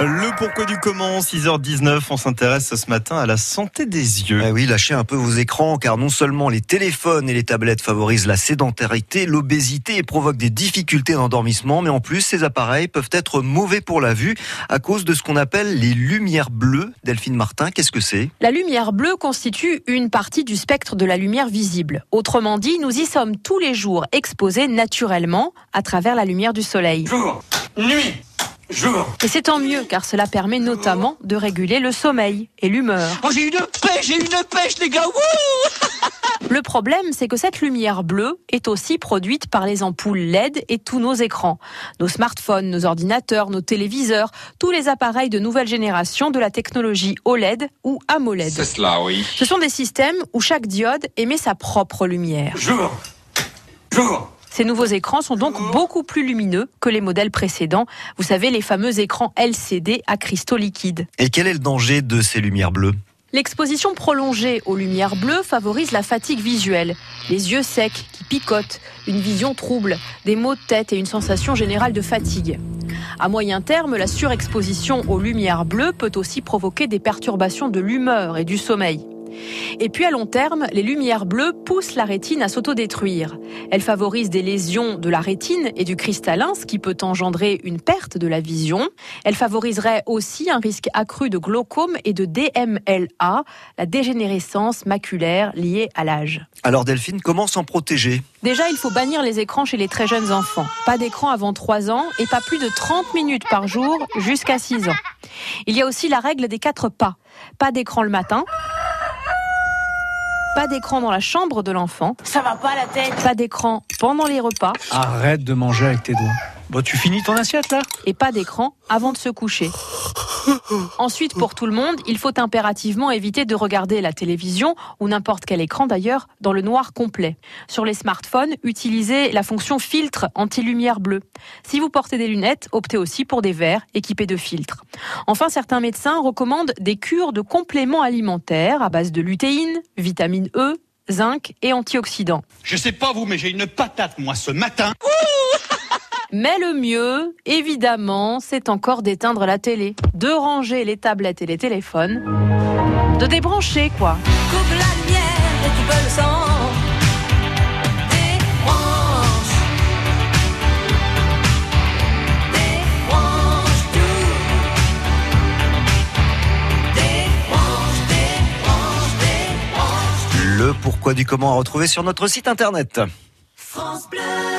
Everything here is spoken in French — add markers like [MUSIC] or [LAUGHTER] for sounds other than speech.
Le pourquoi du comment, 6h19, on s'intéresse ce matin à la santé des yeux. Ah oui, lâchez un peu vos écrans, car non seulement les téléphones et les tablettes favorisent la sédentarité, l'obésité et provoquent des difficultés d'endormissement, mais en plus, ces appareils peuvent être mauvais pour la vue à cause de ce qu'on appelle les lumières bleues. Delphine Martin, qu'est-ce que c'est? La lumière bleue constitue une partie du spectre de la lumière visible. Autrement dit, nous y sommes tous les jours exposés naturellement à travers la lumière du soleil. Jour, nuit, Et c'est tant mieux car cela permet notamment de réguler le sommeil et l'humeur. Oh, j'ai une pêche, j'ai une pêche, les gars. Wouh [LAUGHS] Le problème, c'est que cette lumière bleue est aussi produite par les ampoules LED et tous nos écrans. Nos smartphones, nos ordinateurs, nos téléviseurs, tous les appareils de nouvelle génération de la technologie OLED ou AMOLED. C'est cela, oui. Ce sont des systèmes où chaque diode émet sa propre lumière. Jour, jour. Ces nouveaux écrans sont donc beaucoup plus lumineux que les modèles précédents. Vous savez, les fameux écrans LCD à cristaux liquides. Et quel est le danger de ces lumières bleues? L'exposition prolongée aux lumières bleues favorise la fatigue visuelle, les yeux secs qui picotent, une vision trouble, des maux de tête et une sensation générale de fatigue. À moyen terme, la surexposition aux lumières bleues peut aussi provoquer des perturbations de l'humeur et du sommeil. Et puis à long terme, les lumières bleues poussent la rétine à s'autodétruire. Elles favorisent des lésions de la rétine et du cristallin, ce qui peut engendrer une perte de la vision. Elles favoriseraient aussi un risque accru de glaucome et de DMLA, la dégénérescence maculaire liée à l'âge. Alors Delphine, comment s'en protéger? Déjà, il faut bannir les écrans chez les très jeunes enfants. Pas d'écran avant 3 ans et pas plus de 30 minutes par jour jusqu'à 6 ans. Il y a aussi la règle des 4 pas. Pas d'écran le matin, pas d'écran dans la chambre de l'enfant. Ça va pas la tête Pas d'écran pendant les repas. Arrête de manger avec tes doigts. Bon, tu finis ton assiette là? Et pas d'écran avant de se coucher. Ensuite, pour tout le monde, il faut impérativement éviter de regarder la télévision ou n'importe quel écran d'ailleurs dans le noir complet. Sur les smartphones, utilisez la fonction filtre anti-lumière bleue. Si vous portez des lunettes, optez aussi pour des verres équipés de filtres. Enfin, certains médecins recommandent des cures de compléments alimentaires à base de lutéine, vitamine E, zinc et antioxydants. Je sais pas vous, mais j'ai une patate, moi, ce matin. Mais le mieux, évidemment, c'est encore d'éteindre la télé, de ranger les tablettes et les téléphones, de débrancher quoi. Coupe la lumière et tu peux le sang Débranche Débranche tout Débranche, débranche, débranche Le pourquoi du comment à retrouver sur notre site internet. France Bleu